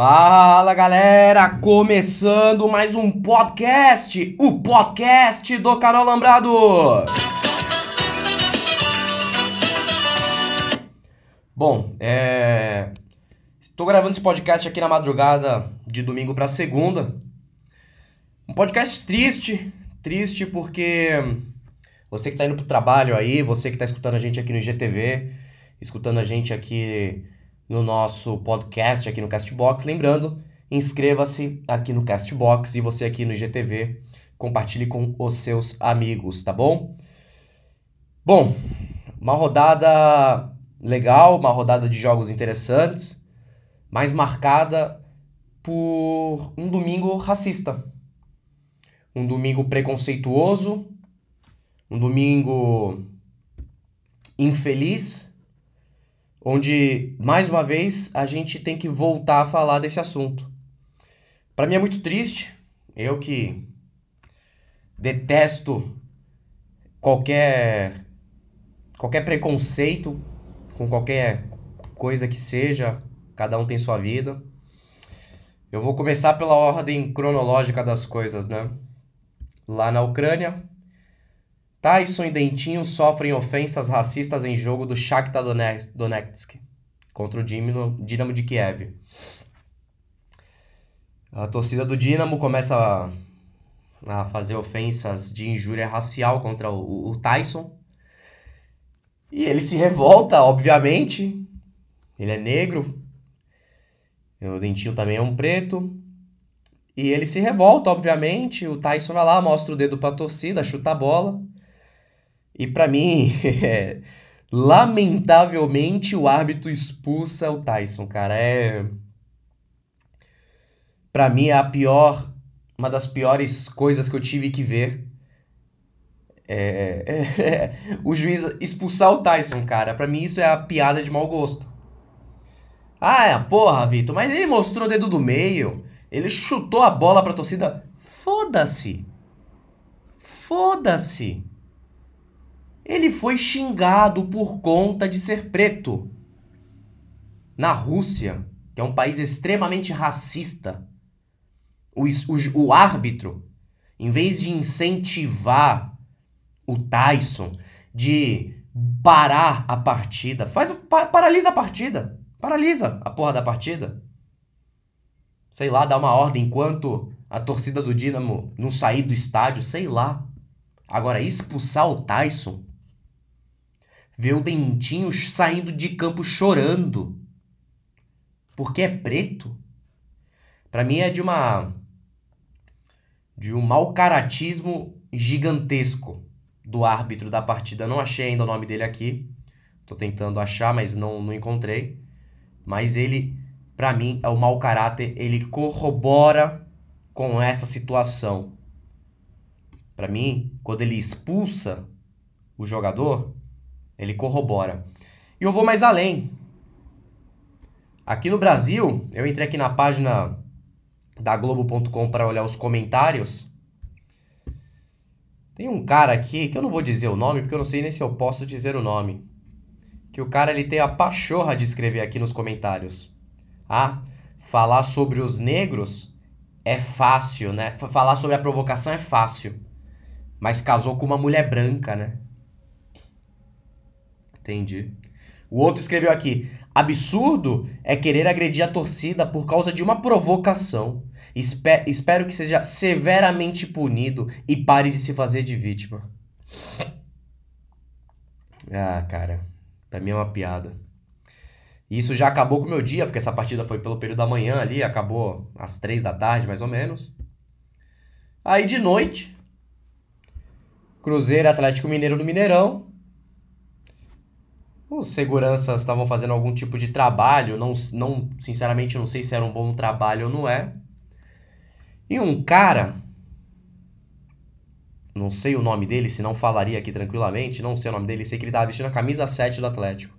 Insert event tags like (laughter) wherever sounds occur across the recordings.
Fala galera, começando mais um podcast, o podcast do canal Lambrado. Bom, é... estou gravando esse podcast aqui na madrugada de domingo para segunda. Um podcast triste, triste porque você que está indo pro trabalho aí, você que está escutando a gente aqui no IGTV, escutando a gente aqui no nosso podcast aqui no Castbox. Lembrando, inscreva-se aqui no Castbox e você aqui no IGTV, compartilhe com os seus amigos, tá bom? Bom, uma rodada legal, uma rodada de jogos interessantes, mas marcada por um domingo racista. Um domingo preconceituoso, um domingo infeliz onde, mais uma vez, a gente tem que voltar a falar desse assunto. Para mim é muito triste, eu que detesto qualquer qualquer preconceito com qualquer coisa que seja, cada um tem sua vida. Eu vou começar pela ordem cronológica das coisas, né? Lá na Ucrânia, Tyson e Dentinho sofrem ofensas racistas em jogo do Shakhtar Donetsk contra o Dinamo de Kiev. A torcida do Dinamo começa a, a fazer ofensas de injúria racial contra o, o Tyson. E ele se revolta, obviamente. Ele é negro. O Dentinho também é um preto. E ele se revolta, obviamente. O Tyson vai lá, mostra o dedo pra torcida, chuta a bola. E para mim, é, (laughs) lamentavelmente, o árbitro expulsa o Tyson, cara. É. Pra mim, é a pior. Uma das piores coisas que eu tive que ver. É, é, é, (laughs) o juiz expulsar o Tyson, cara. Pra mim, isso é a piada de mau gosto. Ah, é, porra, Vitor, mas ele mostrou o dedo do meio. Ele chutou a bola pra torcida. Foda-se. Foda-se. Ele foi xingado por conta de ser preto. Na Rússia, que é um país extremamente racista, o, o, o árbitro, em vez de incentivar o Tyson, de parar a partida, faz paralisa a partida. Paralisa a porra da partida. Sei lá, dá uma ordem enquanto a torcida do Dinamo não sair do estádio, sei lá. Agora, expulsar o Tyson Ver o Dentinho saindo de campo chorando. Porque é preto. Para mim é de uma de um mau caratismo gigantesco do árbitro da partida. não achei ainda o nome dele aqui. Tô tentando achar, mas não, não encontrei. Mas ele, para mim, é o mau caráter. Ele corrobora com essa situação. Para mim, quando ele expulsa o jogador, ele corrobora. E eu vou mais além. Aqui no Brasil, eu entrei aqui na página da Globo.com para olhar os comentários. Tem um cara aqui, que eu não vou dizer o nome, porque eu não sei nem se eu posso dizer o nome. Que o cara ele tem a pachorra de escrever aqui nos comentários. Ah, falar sobre os negros é fácil, né? Falar sobre a provocação é fácil. Mas casou com uma mulher branca, né? Entendi. O outro escreveu aqui: absurdo é querer agredir a torcida por causa de uma provocação. Espe espero que seja severamente punido e pare de se fazer de vítima. (laughs) Ah, cara, pra mim é uma piada. Isso já acabou com o meu dia, porque essa partida foi pelo período da manhã ali, acabou às três da tarde, mais ou menos. Aí de noite, Cruzeiro Atlético Mineiro no Mineirão. Os seguranças estavam fazendo algum tipo de trabalho, não, não, sinceramente não sei se era um bom trabalho ou não é. E um cara, não sei o nome dele, se não falaria aqui tranquilamente, não sei o nome dele, sei que ele estava vestindo a camisa 7 do Atlético.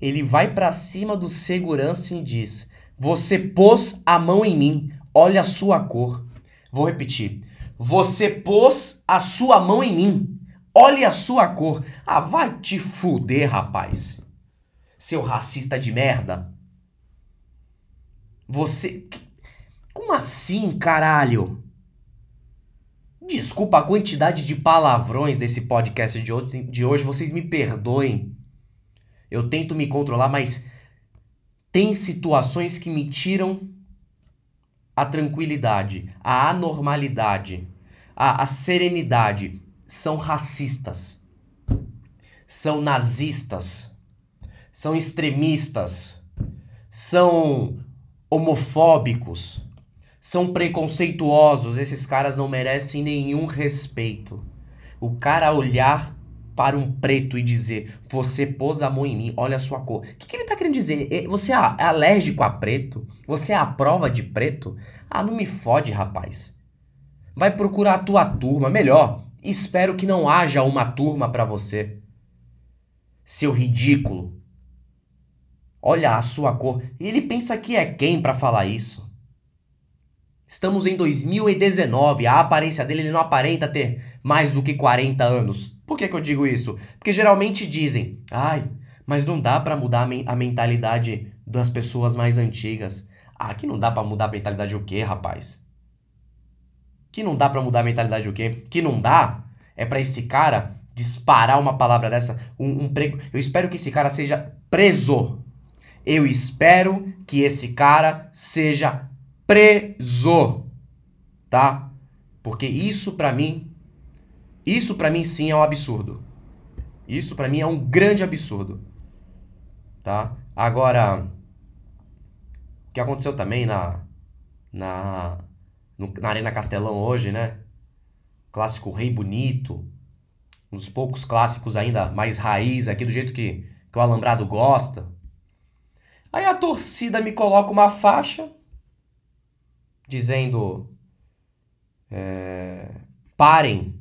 Ele vai para cima do segurança e diz: "Você pôs a mão em mim, olha a sua cor". Vou repetir. Você pôs a sua mão em mim. Olhe a sua cor. Ah, vai te fuder, rapaz. Seu racista de merda. Você. Como assim, caralho? Desculpa a quantidade de palavrões desse podcast de hoje, de hoje, vocês me perdoem. Eu tento me controlar, mas tem situações que me tiram a tranquilidade, a anormalidade, a, a serenidade. São racistas, são nazistas, são extremistas, são homofóbicos, são preconceituosos. Esses caras não merecem nenhum respeito. O cara olhar para um preto e dizer: Você pôs a mão em mim, olha a sua cor. O que, que ele tá querendo dizer? Você é alérgico a preto? Você é a prova de preto? Ah, não me fode, rapaz. Vai procurar a tua turma. Melhor, espero que não haja uma turma para você. Seu ridículo. Olha a sua cor. Ele pensa que é quem para falar isso? Estamos em 2019, a aparência dele ele não aparenta ter mais do que 40 anos. Por que, que eu digo isso? Porque geralmente dizem, ai, mas não dá para mudar a mentalidade das pessoas mais antigas. Ah, que não dá para mudar a mentalidade o quê, rapaz? Que não dá para mudar a mentalidade o quê? Que não dá é para esse cara disparar uma palavra dessa, um, um prego. Eu espero que esse cara seja preso. Eu espero que esse cara seja preso, tá? Porque isso para mim, isso para mim sim é um absurdo. Isso para mim é um grande absurdo, tá? Agora, o que aconteceu também na na no, na Arena Castelão hoje, né? Clássico Rei Bonito, um dos poucos clássicos ainda mais raiz aqui do jeito que, que o Alambrado gosta. Aí a torcida me coloca uma faixa dizendo: é, parem,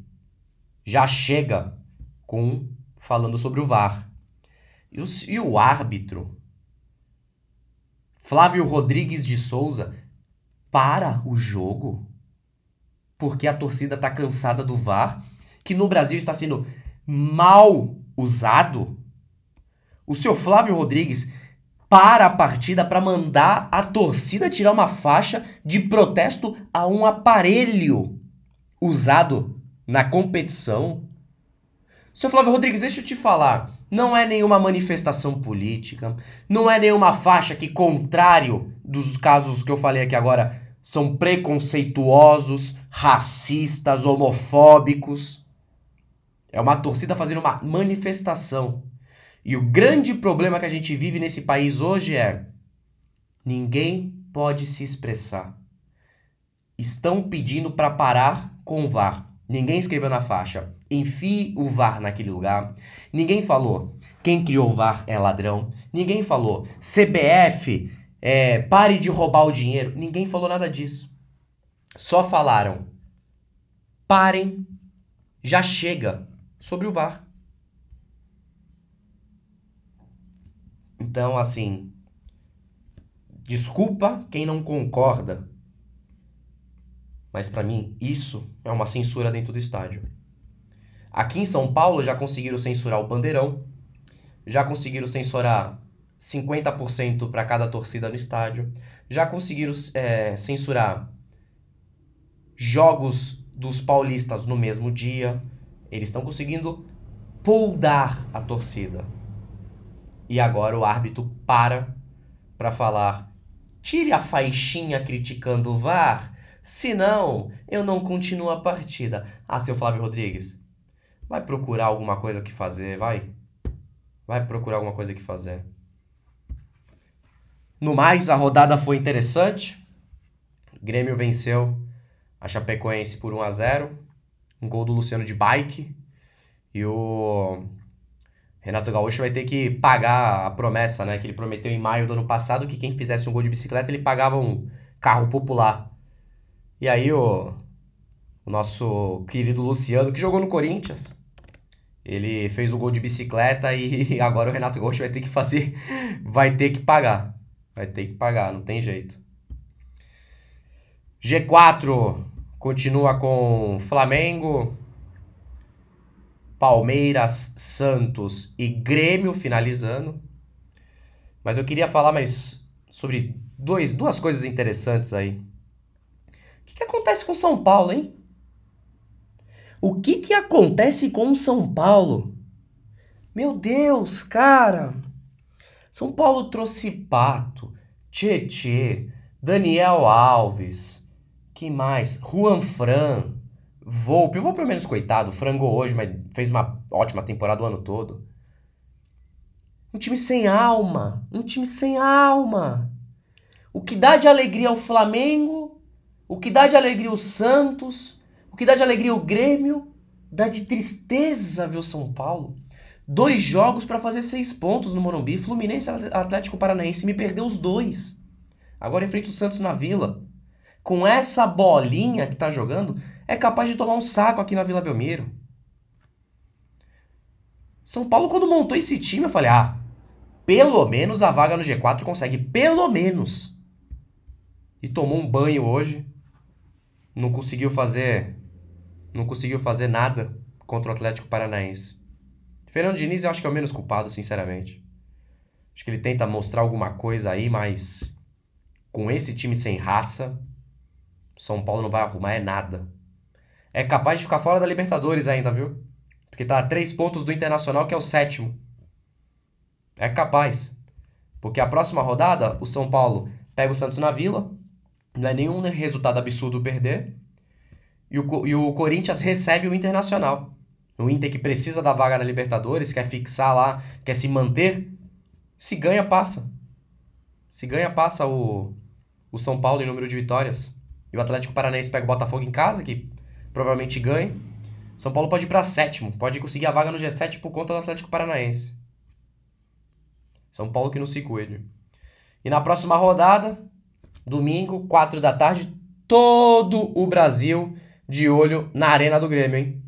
já chega, com falando sobre o VAR. E o, e o árbitro, Flávio Rodrigues de Souza, para o jogo porque a torcida está cansada do VAR, que no Brasil está sendo mal usado. O seu Flávio Rodrigues para a partida para mandar a torcida tirar uma faixa de protesto a um aparelho usado na competição. Seu Flávio Rodrigues, deixa eu te falar. Não é nenhuma manifestação política, não é nenhuma faixa que, contrário dos casos que eu falei aqui agora, são preconceituosos, racistas, homofóbicos. É uma torcida fazendo uma manifestação. E o grande problema que a gente vive nesse país hoje é: ninguém pode se expressar. Estão pedindo para parar com o VAR. Ninguém escreveu na faixa, enfie o VAR naquele lugar. Ninguém falou, quem criou o VAR é ladrão. Ninguém falou, CBF, é, pare de roubar o dinheiro. Ninguém falou nada disso. Só falaram, parem, já chega sobre o VAR. Então, assim, desculpa quem não concorda, mas para mim isso é uma censura dentro do estádio. Aqui em São Paulo já conseguiram censurar o bandeirão, já conseguiram censurar 50% para cada torcida no estádio, já conseguiram é, censurar jogos dos paulistas no mesmo dia. Eles estão conseguindo poldar a torcida. E agora o árbitro para para falar: tire a faixinha criticando o VAR, senão eu não continuo a partida. Ah, seu Flávio Rodrigues, vai procurar alguma coisa que fazer, vai. Vai procurar alguma coisa que fazer. No mais, a rodada foi interessante. O Grêmio venceu a Chapecoense por 1 a 0 Um gol do Luciano de bike. E o Renato Gaúcho vai ter que pagar a promessa, né? Que ele prometeu em maio do ano passado que quem fizesse um gol de bicicleta ele pagava um carro popular. E aí o, o nosso querido Luciano, que jogou no Corinthians, ele fez o gol de bicicleta e (laughs) agora o Renato Gaúcho vai ter que fazer, (laughs) vai ter que pagar. Vai ter que pagar, não tem jeito. G4 continua com Flamengo, Palmeiras, Santos e Grêmio finalizando. Mas eu queria falar mais sobre dois, duas coisas interessantes aí. Que, que acontece com São Paulo, hein? O que, que acontece com São Paulo? Meu Deus, cara! São Paulo trouxe Pato, Tietê, Daniel Alves, que mais? Juan Fran, Volpe. Volpe, pelo menos, coitado, frangou hoje, mas fez uma ótima temporada o ano todo. Um time sem alma. Um time sem alma. O que dá de alegria ao Flamengo, o que dá de alegria o Santos, o que dá de alegria o Grêmio, dá de tristeza ver o São Paulo. Dois jogos para fazer seis pontos no Morumbi. Fluminense Atlético Paranaense me perdeu os dois. Agora enfrenta o Santos na Vila. Com essa bolinha que tá jogando, é capaz de tomar um saco aqui na Vila Belmiro. São Paulo, quando montou esse time, eu falei: ah, pelo menos a vaga no G4 consegue, pelo menos. E tomou um banho hoje. Não conseguiu fazer. Não conseguiu fazer nada contra o Atlético Paranaense. Fernando Diniz eu acho que é o menos culpado, sinceramente. Acho que ele tenta mostrar alguma coisa aí, mas com esse time sem raça, São Paulo não vai arrumar é nada. É capaz de ficar fora da Libertadores ainda, viu? Porque tá a três pontos do Internacional, que é o sétimo. É capaz. Porque a próxima rodada, o São Paulo pega o Santos na Vila. Não é nenhum resultado absurdo perder. E o, e o Corinthians recebe o Internacional. O Inter que precisa da vaga na Libertadores, quer fixar lá, quer se manter. Se ganha, passa. Se ganha, passa o, o São Paulo em número de vitórias. E o Atlético Paranaense pega o Botafogo em casa, que provavelmente ganha. São Paulo pode ir para sétimo, pode conseguir a vaga no G7 por conta do Atlético Paranaense. São Paulo que não se cuide. E na próxima rodada, domingo, 4 da tarde, todo o Brasil de olho na Arena do Grêmio, hein?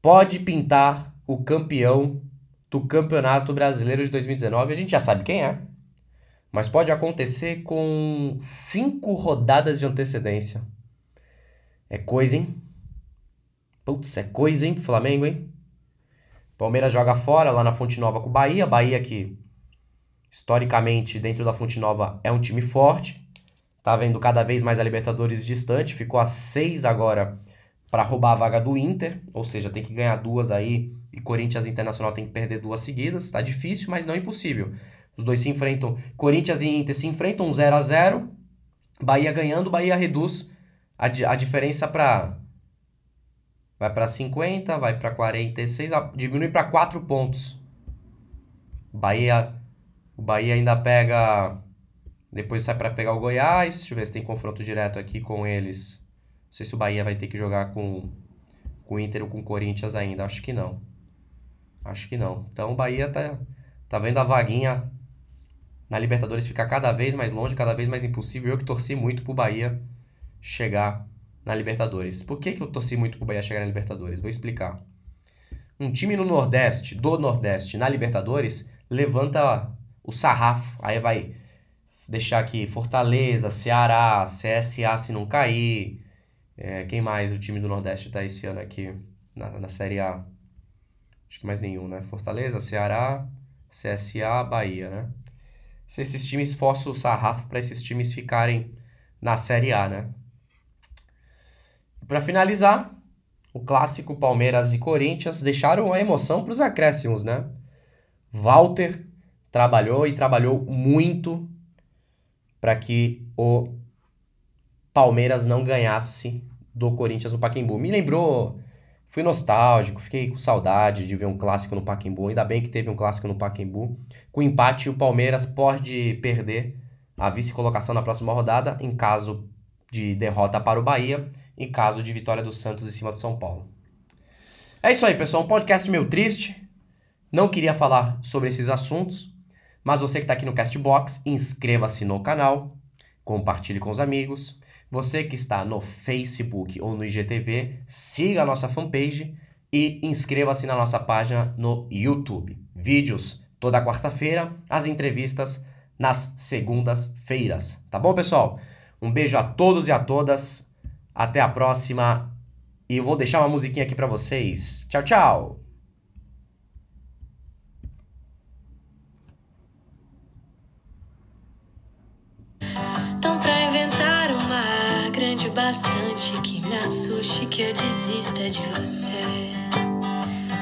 Pode pintar o campeão do Campeonato Brasileiro de 2019. A gente já sabe quem é. Mas pode acontecer com cinco rodadas de antecedência. É coisa, hein? Putz, é coisa, hein, pro Flamengo, hein? Palmeiras joga fora lá na Fonte Nova com o Bahia. Bahia que, historicamente, dentro da Fonte Nova é um time forte. Tá vendo cada vez mais a Libertadores distante. Ficou a seis agora para roubar a vaga do Inter. Ou seja, tem que ganhar duas aí. E Corinthians Internacional tem que perder duas seguidas. Tá difícil, mas não impossível. Os dois se enfrentam. Corinthians e Inter se enfrentam 0 a 0 Bahia ganhando, Bahia reduz a, a diferença para vai para 50, vai para 46, diminui para 4 pontos. Bahia, o Bahia ainda pega, depois sai para pegar o Goiás. Deixa eu ver se tem confronto direto aqui com eles. Não sei se o Bahia vai ter que jogar com, com o Inter ou com o Corinthians ainda. Acho que não. Acho que não. Então o Bahia tá, tá vendo a vaguinha na Libertadores ficar cada vez mais longe, cada vez mais impossível. Eu que torci muito pro Bahia chegar na Libertadores. Por que, que eu torci muito pro Bahia chegar na Libertadores? Vou explicar. Um time no Nordeste, do Nordeste, na Libertadores, levanta o sarrafo. Aí vai deixar aqui Fortaleza, Ceará, CSA se não cair. É, quem mais o time do Nordeste tá esse ano aqui na, na Série A? Acho que mais nenhum, né? Fortaleza, Ceará, CSA, Bahia, né? Se esses times forçam o sarrafo para esses times ficarem na Série A, né? Para finalizar, o clássico Palmeiras e Corinthians deixaram a emoção para os acréscimos, né? Walter trabalhou e trabalhou muito para que o Palmeiras não ganhasse do Corinthians no Pacaembu. Me lembrou, fui nostálgico, fiquei com saudade de ver um clássico no Pacaembu. Ainda bem que teve um clássico no Pacaembu. Com empate, o Palmeiras pode perder a vice-colocação na próxima rodada em caso de derrota para o Bahia em caso de vitória do Santos em cima do São Paulo. É isso aí, pessoal. Um podcast meio triste. Não queria falar sobre esses assuntos, mas você que está aqui no Castbox, inscreva-se no canal, compartilhe com os amigos. Você que está no Facebook ou no IGTV, siga a nossa fanpage e inscreva-se na nossa página no YouTube. Vídeos toda quarta-feira, as entrevistas nas segundas-feiras. Tá bom, pessoal? Um beijo a todos e a todas. Até a próxima. E vou deixar uma musiquinha aqui para vocês. Tchau, tchau! Bastante que me assuste que eu desista de você.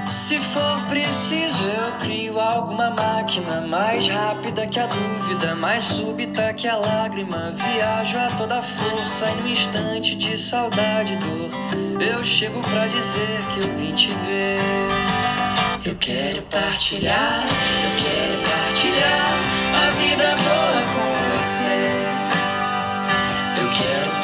Se for preciso, eu crio alguma máquina mais rápida que a dúvida, mais súbita que a lágrima. Viajo a toda força e no instante de saudade e dor, eu chego pra dizer que eu vim te ver. Eu quero partilhar, eu quero partilhar a vida boa com você. Eu quero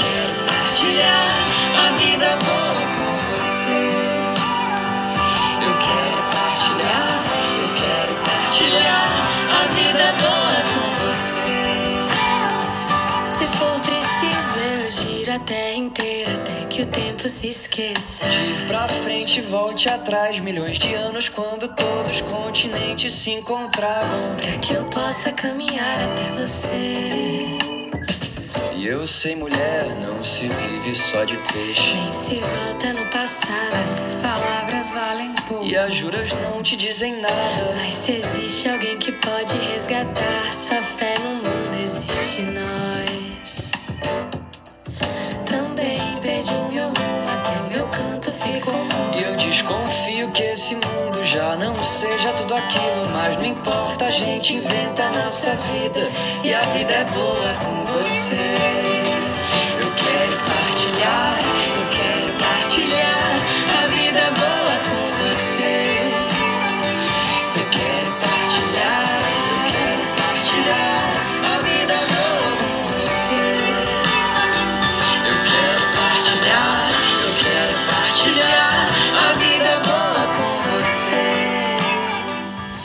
partilhar a vida boa com você. Eu quero partilhar, eu quero partilhar a vida boa com você. Se for preciso, eu giro a terra inteira até que o tempo se esqueça. Ir pra frente e volte atrás. Milhões de anos quando todos os continentes se encontravam. Pra que eu possa caminhar até você. E eu sei, mulher, não se vive só de peixe. Nem se volta no passado, as minhas palavras valem pouco. E as juras não te dizem nada. Mas se existe alguém que pode resgatar sua fé no mundo, existe nós. Também perdi o meu rumo, até o meu canto ficou mudo. Desconfio que esse mundo já não seja tudo aquilo. Mas não importa, a gente inventa a nossa vida. E a vida é boa com você. Eu quero partilhar, eu quero partilhar